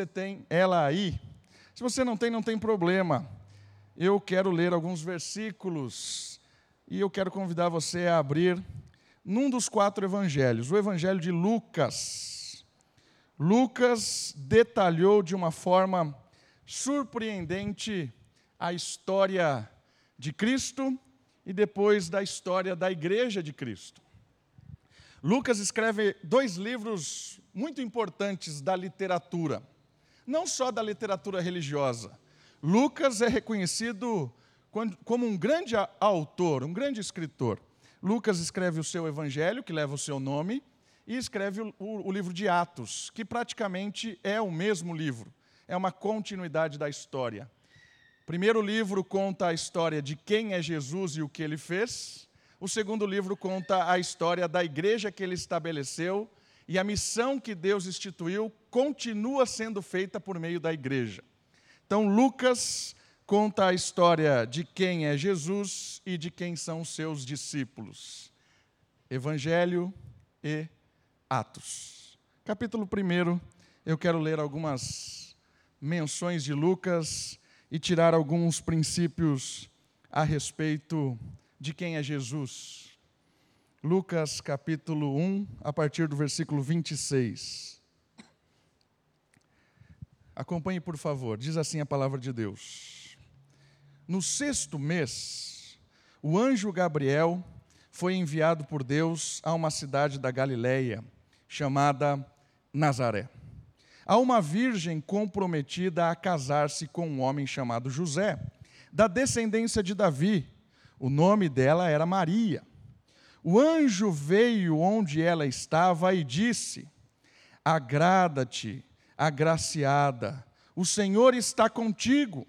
Você tem ela aí? Se você não tem, não tem problema. Eu quero ler alguns versículos e eu quero convidar você a abrir num dos quatro evangelhos, o evangelho de Lucas. Lucas detalhou de uma forma surpreendente a história de Cristo e depois da história da igreja de Cristo. Lucas escreve dois livros muito importantes da literatura, não só da literatura religiosa. Lucas é reconhecido como um grande autor, um grande escritor. Lucas escreve o seu evangelho, que leva o seu nome, e escreve o, livro de Atos, que praticamente é o mesmo livro, é uma continuidade da história. O primeiro livro conta a história de quem é Jesus e o que ele fez. O segundo livro conta a história da igreja que ele estabeleceu e a missão que Deus instituiu continua sendo feita por meio da igreja. Então, Lucas conta a história de quem é Jesus e de quem são seus discípulos. Evangelho e Atos. Capítulo 1, eu quero ler algumas menções de Lucas e tirar alguns princípios a respeito de quem é Jesus. Lucas capítulo 1, a partir do versículo 26. Acompanhe, por favor, diz assim a palavra de Deus. No sexto mês, o anjo Gabriel foi enviado por Deus a uma cidade da Galileia, chamada Nazaré, a uma virgem comprometida a casar-se com um homem chamado José, da descendência de Davi o nome dela era Maria. O anjo veio onde ela estava e disse: Agrada-te, agraciada, o Senhor está contigo.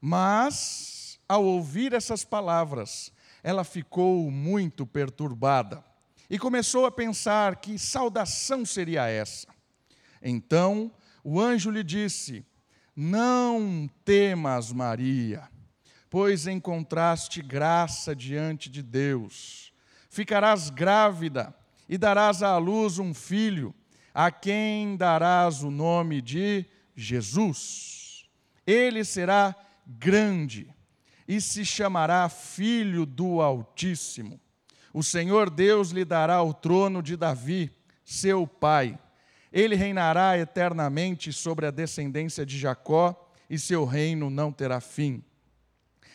Mas, ao ouvir essas palavras, ela ficou muito perturbada e começou a pensar que saudação seria essa. Então o anjo lhe disse: Não temas, Maria pois encontraste graça diante de Deus. Ficarás grávida e darás à luz um filho, a quem darás o nome de Jesus. Ele será grande e se chamará Filho do Altíssimo. O Senhor Deus lhe dará o trono de Davi, seu pai. Ele reinará eternamente sobre a descendência de Jacó, e seu reino não terá fim.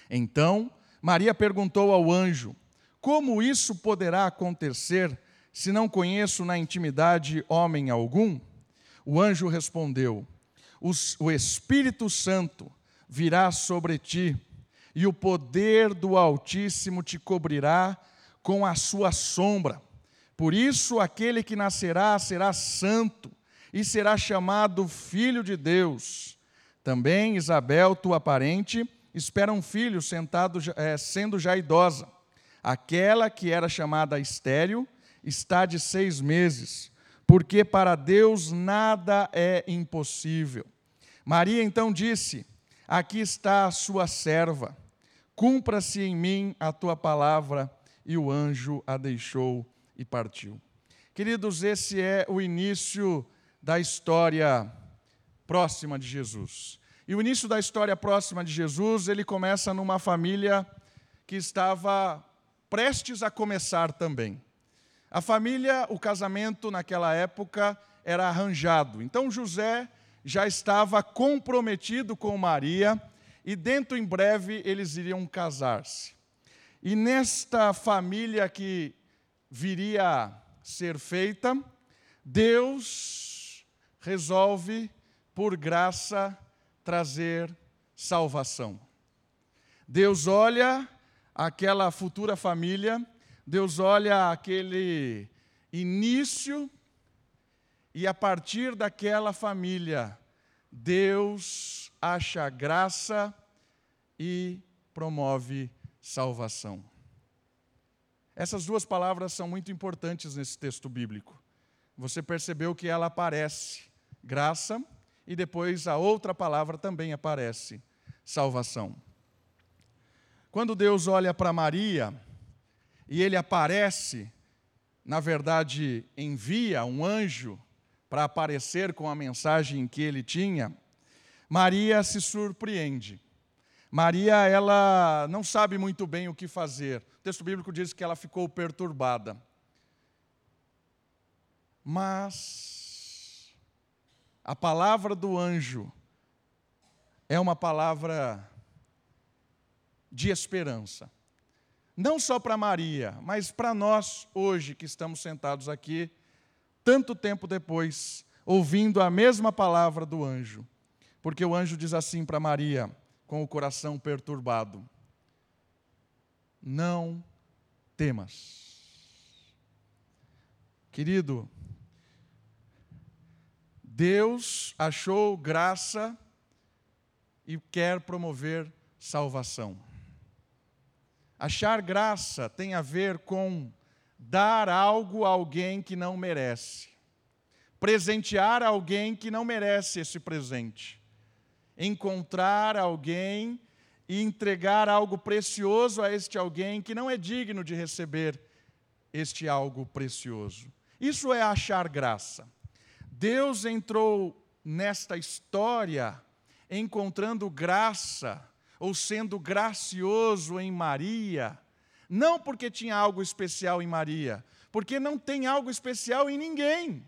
Então, Maria perguntou ao anjo: Como isso poderá acontecer se não conheço na intimidade homem algum? O anjo respondeu: O Espírito Santo virá sobre ti, e o poder do Altíssimo te cobrirá com a sua sombra. Por isso, aquele que nascerá será santo e será chamado Filho de Deus. Também Isabel, tua parente, espera um filho sentado, é, sendo já idosa. Aquela que era chamada estéril está de seis meses, porque para Deus nada é impossível. Maria então disse: Aqui está a sua serva, cumpra-se em mim a tua palavra. E o anjo a deixou e partiu. Queridos, esse é o início da história próxima de Jesus. E o início da história próxima de Jesus, ele começa numa família que estava prestes a começar também. A família, o casamento naquela época era arranjado. Então José já estava comprometido com Maria e dentro em breve eles iriam casar-se. E nesta família que viria a ser feita, Deus resolve, por graça, trazer salvação. Deus olha aquela futura família, Deus olha aquele início, e a partir daquela família, Deus acha graça e promove salvação. Essas duas palavras são muito importantes nesse texto bíblico. Você percebeu que ela aparece, graça e depois a outra palavra também aparece: salvação. Quando Deus olha para Maria e ele aparece, na verdade, envia um anjo para aparecer com a mensagem que ele tinha, Maria se surpreende. Maria, ela não sabe muito bem o que fazer. O texto bíblico diz que ela ficou perturbada. Mas a palavra do anjo é uma palavra de esperança. Não só para Maria, mas para nós hoje que estamos sentados aqui, tanto tempo depois, ouvindo a mesma palavra do anjo. Porque o anjo diz assim para Maria: com o coração perturbado: Não temas. Querido, Deus achou graça e quer promover salvação. Achar graça tem a ver com dar algo a alguém que não merece, presentear alguém que não merece esse presente encontrar alguém e entregar algo precioso a este alguém que não é digno de receber este algo precioso. Isso é achar graça. Deus entrou nesta história encontrando graça ou sendo gracioso em Maria, não porque tinha algo especial em Maria, porque não tem algo especial em ninguém.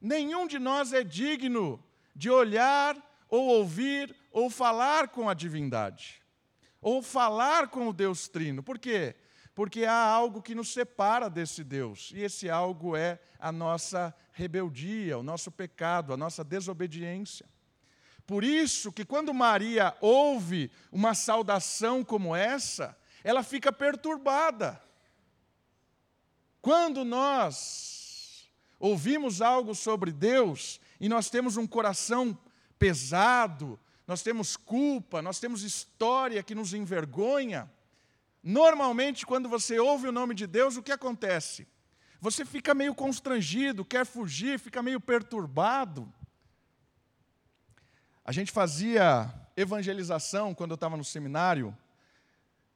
Nenhum de nós é digno de olhar ou ouvir, ou falar com a divindade, ou falar com o Deus Trino. Por quê? Porque há algo que nos separa desse Deus, e esse algo é a nossa rebeldia, o nosso pecado, a nossa desobediência. Por isso que quando Maria ouve uma saudação como essa, ela fica perturbada. Quando nós ouvimos algo sobre Deus e nós temos um coração pesado, nós temos culpa, nós temos história que nos envergonha. Normalmente, quando você ouve o nome de Deus, o que acontece? Você fica meio constrangido, quer fugir, fica meio perturbado. A gente fazia evangelização quando eu estava no seminário,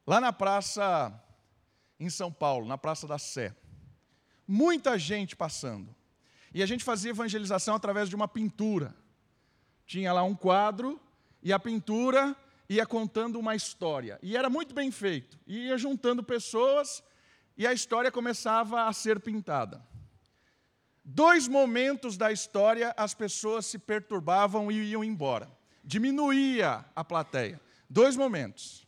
lá na praça em São Paulo, na Praça da Sé. Muita gente passando. E a gente fazia evangelização através de uma pintura tinha lá um quadro e a pintura ia contando uma história. E era muito bem feito. Ia juntando pessoas e a história começava a ser pintada. Dois momentos da história as pessoas se perturbavam e iam embora. Diminuía a plateia. Dois momentos.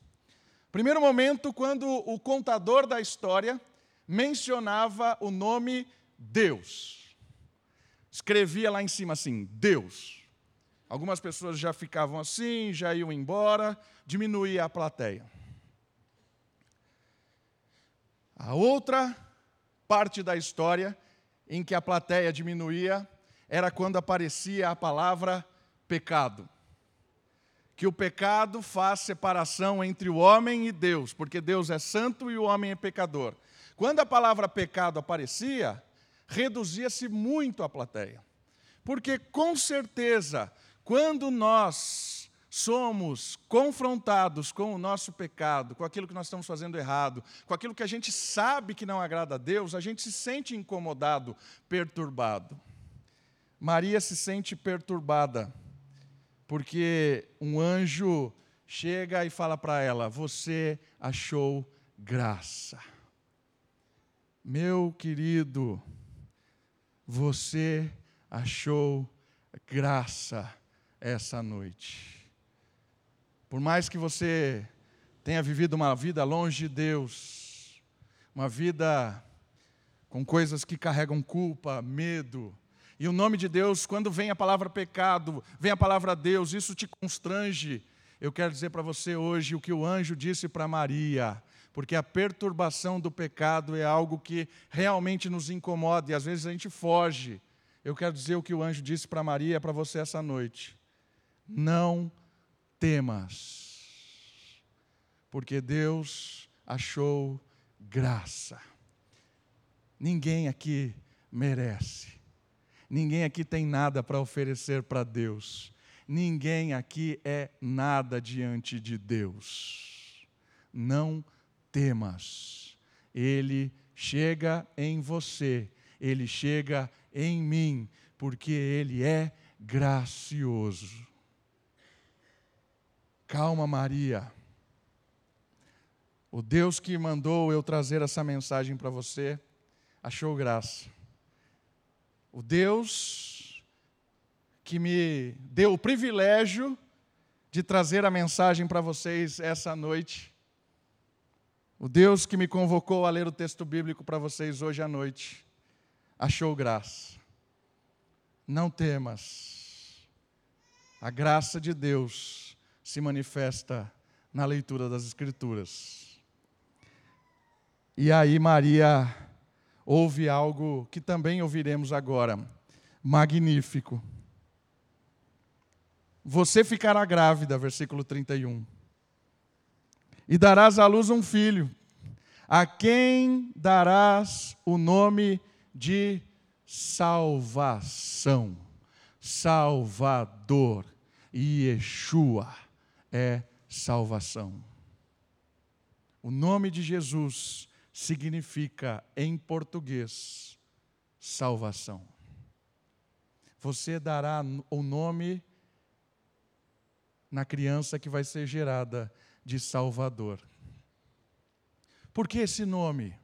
Primeiro momento, quando o contador da história mencionava o nome Deus. Escrevia lá em cima assim: Deus. Algumas pessoas já ficavam assim, já iam embora, diminuía a plateia. A outra parte da história em que a plateia diminuía era quando aparecia a palavra pecado. Que o pecado faz separação entre o homem e Deus, porque Deus é santo e o homem é pecador. Quando a palavra pecado aparecia, reduzia-se muito a plateia. Porque com certeza quando nós somos confrontados com o nosso pecado, com aquilo que nós estamos fazendo errado, com aquilo que a gente sabe que não agrada a Deus, a gente se sente incomodado, perturbado. Maria se sente perturbada, porque um anjo chega e fala para ela: Você achou graça. Meu querido, você achou graça essa noite. Por mais que você tenha vivido uma vida longe de Deus, uma vida com coisas que carregam culpa, medo, e o nome de Deus, quando vem a palavra pecado, vem a palavra Deus, isso te constrange. Eu quero dizer para você hoje o que o anjo disse para Maria, porque a perturbação do pecado é algo que realmente nos incomoda e às vezes a gente foge. Eu quero dizer o que o anjo disse para Maria para você essa noite. Não temas, porque Deus achou graça. Ninguém aqui merece, ninguém aqui tem nada para oferecer para Deus, ninguém aqui é nada diante de Deus. Não temas, Ele chega em você, Ele chega em mim, porque Ele é gracioso. Calma, Maria. O Deus que mandou eu trazer essa mensagem para você achou graça. O Deus que me deu o privilégio de trazer a mensagem para vocês essa noite. O Deus que me convocou a ler o texto bíblico para vocês hoje à noite, achou graça. Não temas. A graça de Deus se manifesta na leitura das Escrituras. E aí, Maria ouve algo que também ouviremos agora, magnífico. Você ficará grávida, versículo 31. E darás à luz um filho, a quem darás o nome de salvação. Salvador. Yeshua é salvação. O nome de Jesus significa, em português, salvação. Você dará o nome na criança que vai ser gerada de Salvador. Por que esse nome?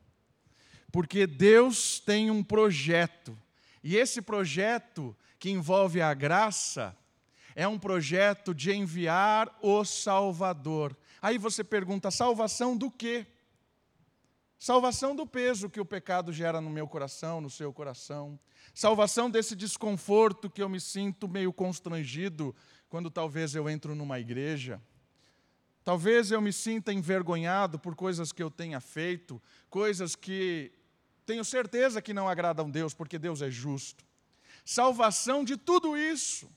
Porque Deus tem um projeto, e esse projeto que envolve a graça é um projeto de enviar o Salvador. Aí você pergunta: salvação do quê? Salvação do peso que o pecado gera no meu coração, no seu coração. Salvação desse desconforto que eu me sinto meio constrangido quando talvez eu entro numa igreja. Talvez eu me sinta envergonhado por coisas que eu tenha feito, coisas que tenho certeza que não agradam Deus, porque Deus é justo. Salvação de tudo isso.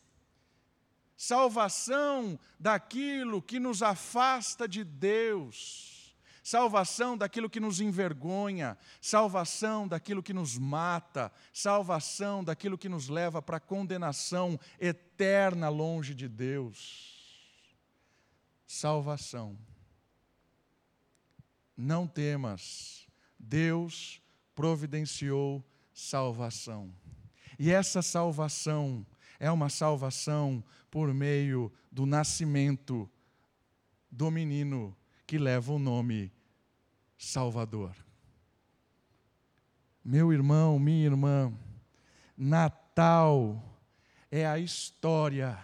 Salvação daquilo que nos afasta de Deus salvação daquilo que nos envergonha, salvação daquilo que nos mata, salvação daquilo que nos leva para a condenação eterna longe de Deus. Salvação. Não temas, Deus providenciou salvação. E essa salvação é uma salvação por meio do nascimento do menino que leva o nome Salvador. Meu irmão, minha irmã, Natal é a história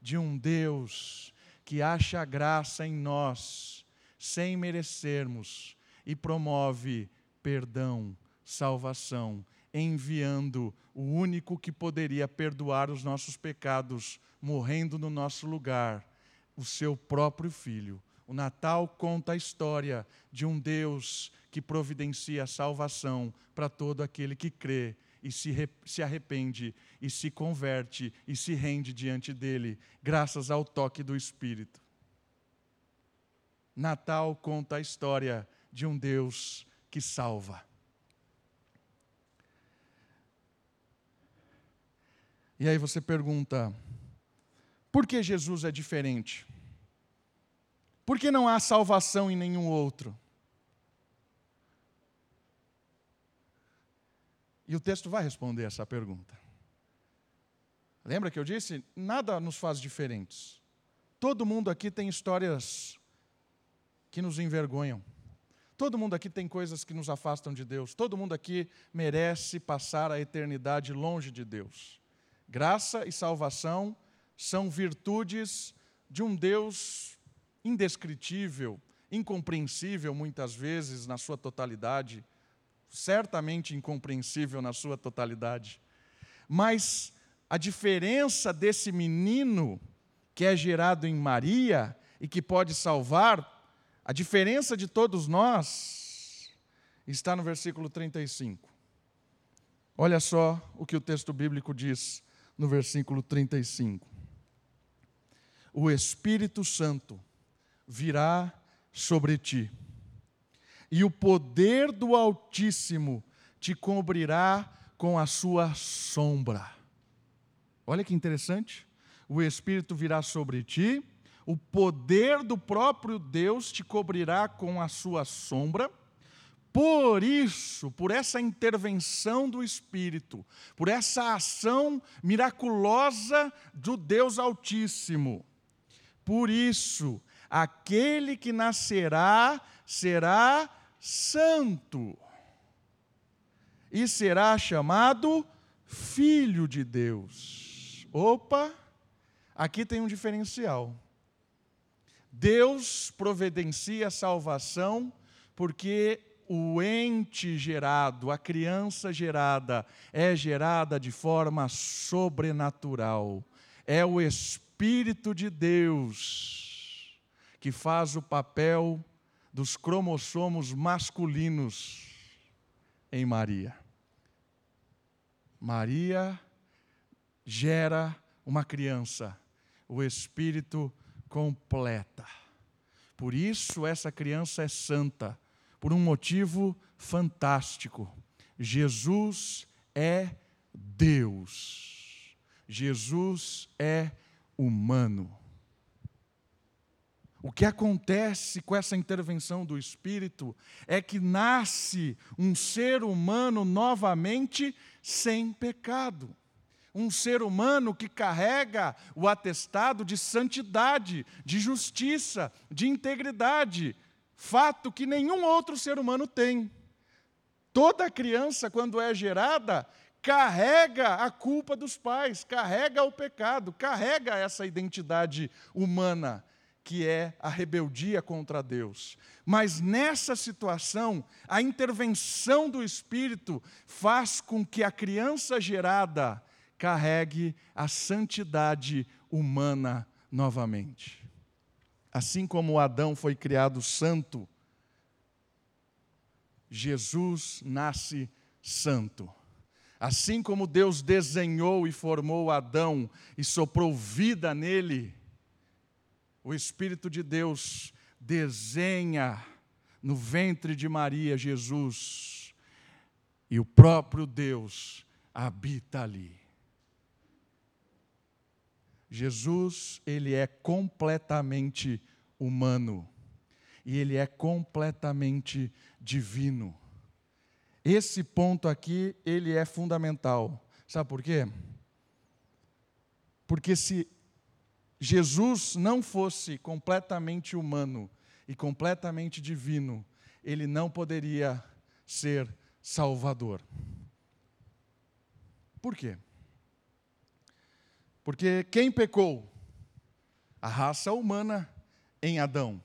de um Deus que acha graça em nós, sem merecermos, e promove perdão, salvação, enviando o único que poderia perdoar os nossos pecados, morrendo no nosso lugar, o seu próprio filho o Natal conta a história de um Deus que providencia a salvação para todo aquele que crê e se, se arrepende e se converte e se rende diante dele, graças ao toque do Espírito. Natal conta a história de um Deus que salva. E aí você pergunta: por que Jesus é diferente? Por que não há salvação em nenhum outro? E o texto vai responder essa pergunta. Lembra que eu disse? Nada nos faz diferentes. Todo mundo aqui tem histórias que nos envergonham. Todo mundo aqui tem coisas que nos afastam de Deus. Todo mundo aqui merece passar a eternidade longe de Deus. Graça e salvação são virtudes de um Deus indescritível, incompreensível muitas vezes na sua totalidade, certamente incompreensível na sua totalidade. Mas a diferença desse menino que é gerado em Maria e que pode salvar, a diferença de todos nós está no versículo 35. Olha só o que o texto bíblico diz no versículo 35. O Espírito Santo virá sobre ti, e o poder do Altíssimo te cobrirá com a sua sombra. Olha que interessante. O Espírito virá sobre ti, o poder do próprio Deus te cobrirá com a sua sombra, Por isso, por essa intervenção do Espírito, por essa ação miraculosa do Deus Altíssimo, por isso, aquele que nascerá será santo e será chamado Filho de Deus. Opa, aqui tem um diferencial. Deus providencia a salvação porque o ente gerado, a criança gerada, é gerada de forma sobrenatural. É o Espírito de Deus que faz o papel dos cromossomos masculinos em Maria. Maria gera uma criança, o Espírito completa. Por isso, essa criança é santa, por um motivo fantástico. Jesus é Deus. Jesus é humano. O que acontece com essa intervenção do Espírito é que nasce um ser humano novamente sem pecado. Um ser humano que carrega o atestado de santidade, de justiça, de integridade, fato que nenhum outro ser humano tem. Toda criança, quando é gerada, carrega a culpa dos pais, carrega o pecado, carrega essa identidade humana que é a rebeldia contra Deus. Mas nessa situação, a intervenção do Espírito faz com que a criança gerada carregue a santidade humana novamente. Assim como Adão foi criado santo, Jesus nasce santo. Assim como Deus desenhou e formou Adão e soprou vida nele, o Espírito de Deus desenha no ventre de Maria Jesus, e o próprio Deus habita ali. Jesus, ele é completamente humano e ele é completamente divino. Esse ponto aqui, ele é fundamental. Sabe por quê? Porque se Jesus não fosse completamente humano e completamente divino, ele não poderia ser Salvador. Por quê? Porque quem pecou? A raça humana em Adão.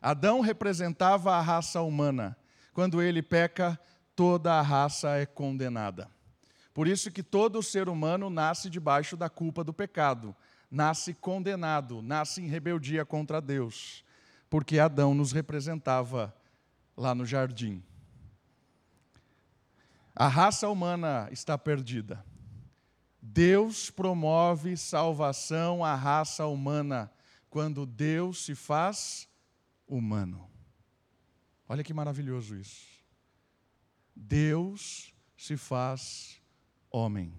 Adão representava a raça humana. Quando ele peca, toda a raça é condenada. Por isso que todo ser humano nasce debaixo da culpa do pecado nasce condenado, nasce em rebeldia contra Deus, porque Adão nos representava lá no jardim. A raça humana está perdida. Deus promove salvação à raça humana quando Deus se faz humano. Olha que maravilhoso isso. Deus se faz homem.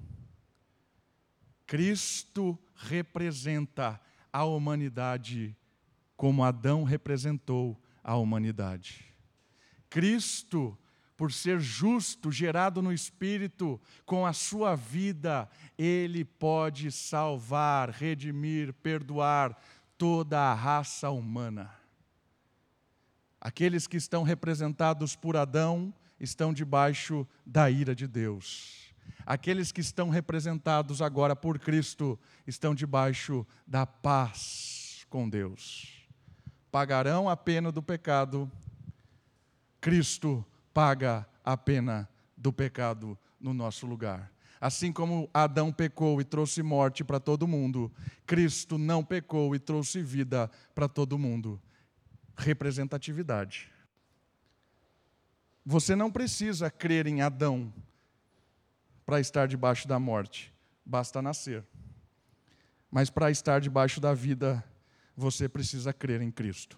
Cristo representa a humanidade como Adão representou a humanidade. Cristo, por ser justo, gerado no Espírito, com a sua vida, ele pode salvar, redimir, perdoar toda a raça humana. Aqueles que estão representados por Adão estão debaixo da ira de Deus. Aqueles que estão representados agora por Cristo estão debaixo da paz com Deus. Pagarão a pena do pecado, Cristo paga a pena do pecado no nosso lugar. Assim como Adão pecou e trouxe morte para todo mundo, Cristo não pecou e trouxe vida para todo mundo. Representatividade. Você não precisa crer em Adão para estar debaixo da morte, basta nascer. Mas para estar debaixo da vida, você precisa crer em Cristo.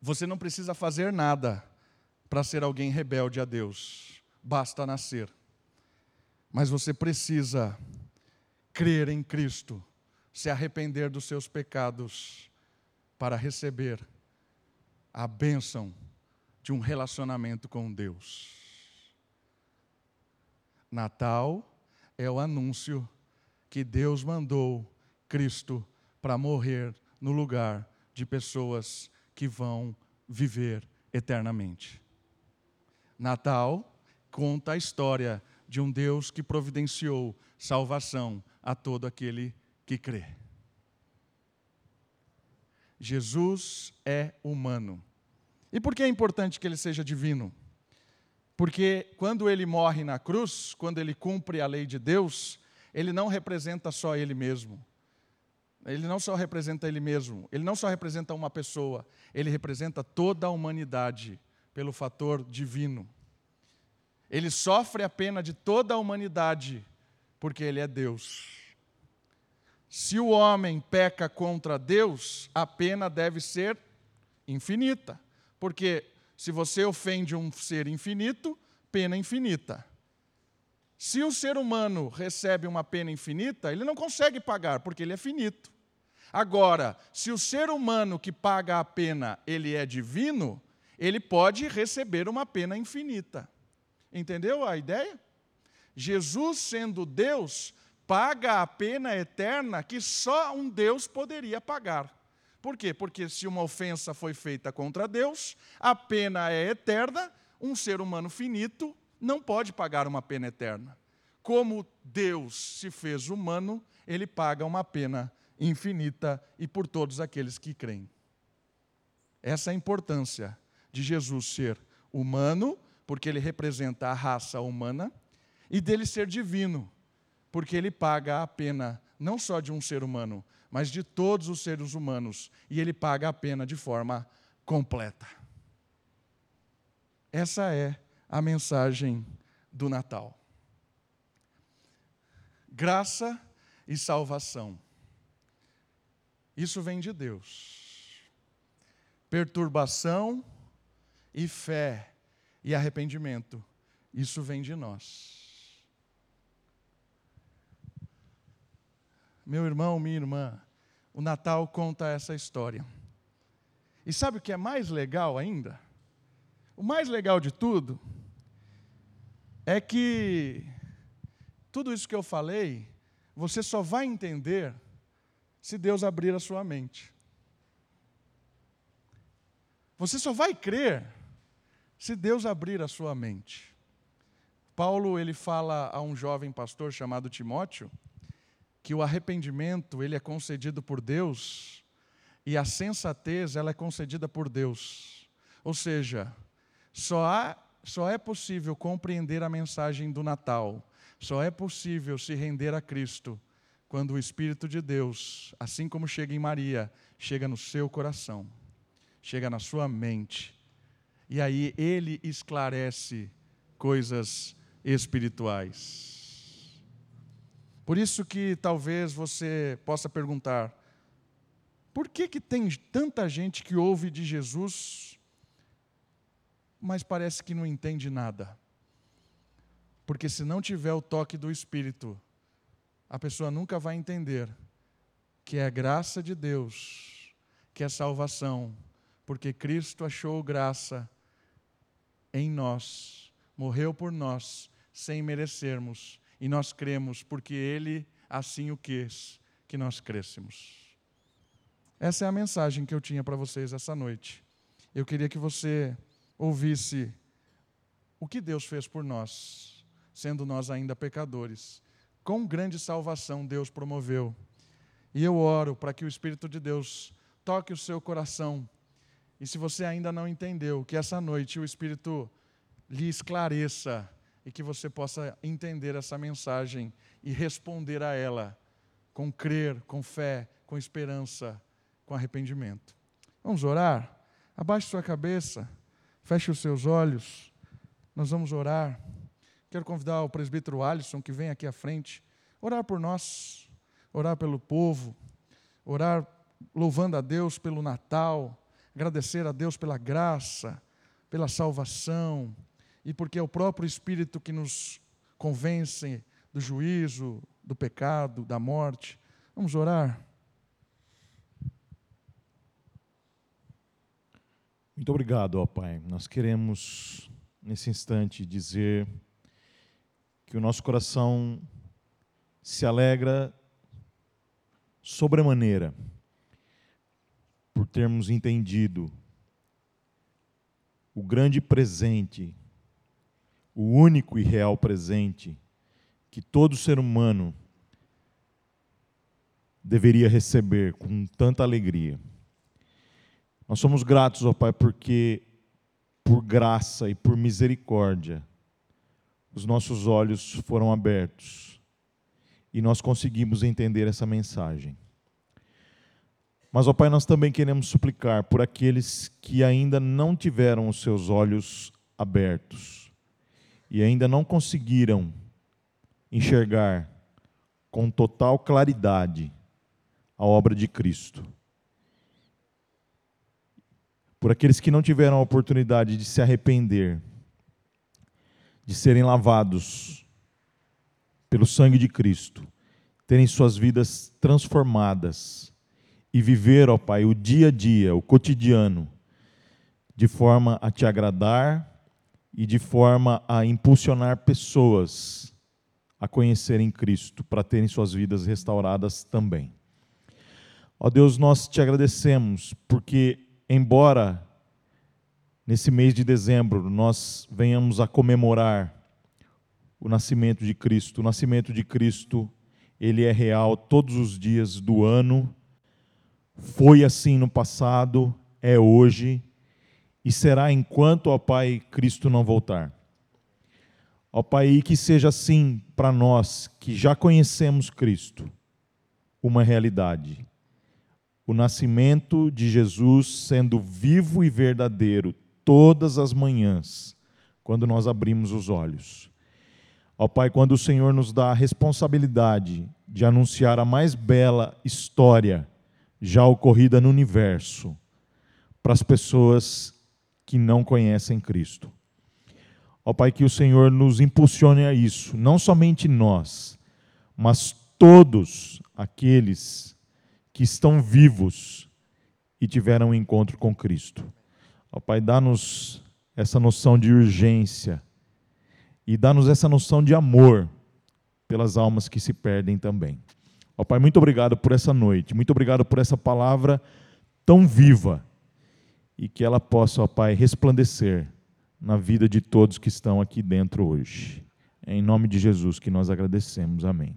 Você não precisa fazer nada para ser alguém rebelde a Deus, basta nascer. Mas você precisa crer em Cristo, se arrepender dos seus pecados, para receber a bênção de um relacionamento com Deus. Natal é o anúncio que Deus mandou Cristo para morrer no lugar de pessoas que vão viver eternamente. Natal conta a história de um Deus que providenciou salvação a todo aquele que crê. Jesus é humano. E por que é importante que ele seja divino? Porque quando ele morre na cruz, quando ele cumpre a lei de Deus, ele não representa só ele mesmo. Ele não só representa ele mesmo, ele não só representa uma pessoa, ele representa toda a humanidade pelo fator divino. Ele sofre a pena de toda a humanidade porque ele é Deus. Se o homem peca contra Deus, a pena deve ser infinita, porque se você ofende um ser infinito, pena infinita. Se o ser humano recebe uma pena infinita, ele não consegue pagar, porque ele é finito. Agora, se o ser humano que paga a pena, ele é divino, ele pode receber uma pena infinita. Entendeu a ideia? Jesus, sendo Deus, paga a pena eterna que só um Deus poderia pagar. Por quê? Porque se uma ofensa foi feita contra Deus, a pena é eterna, um ser humano finito não pode pagar uma pena eterna. Como Deus se fez humano, ele paga uma pena infinita e por todos aqueles que creem. Essa é a importância de Jesus ser humano, porque ele representa a raça humana, e dele ser divino, porque ele paga a pena não só de um ser humano, mas de todos os seres humanos, e ele paga a pena de forma completa. Essa é a mensagem do Natal. Graça e salvação. Isso vem de Deus. Perturbação e fé e arrependimento. Isso vem de nós. Meu irmão, minha irmã, o Natal conta essa história. E sabe o que é mais legal ainda? O mais legal de tudo é que tudo isso que eu falei, você só vai entender se Deus abrir a sua mente. Você só vai crer se Deus abrir a sua mente. Paulo ele fala a um jovem pastor chamado Timóteo que o arrependimento ele é concedido por Deus e a sensatez ela é concedida por Deus. Ou seja, só há, só é possível compreender a mensagem do Natal, só é possível se render a Cristo quando o Espírito de Deus, assim como chega em Maria, chega no seu coração, chega na sua mente. E aí ele esclarece coisas espirituais. Por isso que talvez você possa perguntar: por que, que tem tanta gente que ouve de Jesus, mas parece que não entende nada? Porque se não tiver o toque do Espírito, a pessoa nunca vai entender que é a graça de Deus, que é salvação, porque Cristo achou graça em nós, morreu por nós, sem merecermos e nós cremos porque Ele assim o quis que nós crêssemos. Essa é a mensagem que eu tinha para vocês essa noite. Eu queria que você ouvisse o que Deus fez por nós, sendo nós ainda pecadores. Quão grande salvação Deus promoveu. E eu oro para que o Espírito de Deus toque o seu coração. E se você ainda não entendeu, que essa noite o Espírito lhe esclareça e que você possa entender essa mensagem e responder a ela com crer, com fé, com esperança, com arrependimento. Vamos orar? Abaixe sua cabeça, feche os seus olhos. Nós vamos orar. Quero convidar o presbítero Alisson que vem aqui à frente, orar por nós, orar pelo povo, orar louvando a Deus pelo Natal, agradecer a Deus pela graça, pela salvação e porque é o próprio Espírito que nos convence do juízo, do pecado, da morte. Vamos orar. Muito obrigado, ó Pai. Nós queremos, nesse instante, dizer que o nosso coração se alegra sobremaneira por termos entendido o grande presente, o único e real presente que todo ser humano deveria receber com tanta alegria. Nós somos gratos, ó Pai, porque por graça e por misericórdia os nossos olhos foram abertos e nós conseguimos entender essa mensagem. Mas, ó Pai, nós também queremos suplicar por aqueles que ainda não tiveram os seus olhos abertos e ainda não conseguiram enxergar com total claridade a obra de Cristo. Por aqueles que não tiveram a oportunidade de se arrepender, de serem lavados pelo sangue de Cristo, terem suas vidas transformadas e viver, ó Pai, o dia a dia, o cotidiano, de forma a te agradar e de forma a impulsionar pessoas a conhecerem Cristo, para terem suas vidas restauradas também. Ó Deus, nós te agradecemos porque embora nesse mês de dezembro nós venhamos a comemorar o nascimento de Cristo, o nascimento de Cristo, ele é real todos os dias do ano, foi assim no passado, é hoje e será enquanto, ó Pai, Cristo não voltar. Ó Pai, que seja assim para nós que já conhecemos Cristo, uma realidade o nascimento de Jesus sendo vivo e verdadeiro todas as manhãs, quando nós abrimos os olhos. Ó Pai, quando o Senhor nos dá a responsabilidade de anunciar a mais bela história já ocorrida no universo para as pessoas que não conhecem Cristo. Ó Pai, que o Senhor nos impulsione a isso, não somente nós, mas todos aqueles que estão vivos e tiveram um encontro com Cristo. Ó Pai, dá-nos essa noção de urgência e dá-nos essa noção de amor pelas almas que se perdem também. Ó Pai, muito obrigado por essa noite, muito obrigado por essa palavra tão viva e que ela possa, ó Pai, resplandecer na vida de todos que estão aqui dentro hoje. É em nome de Jesus que nós agradecemos. Amém.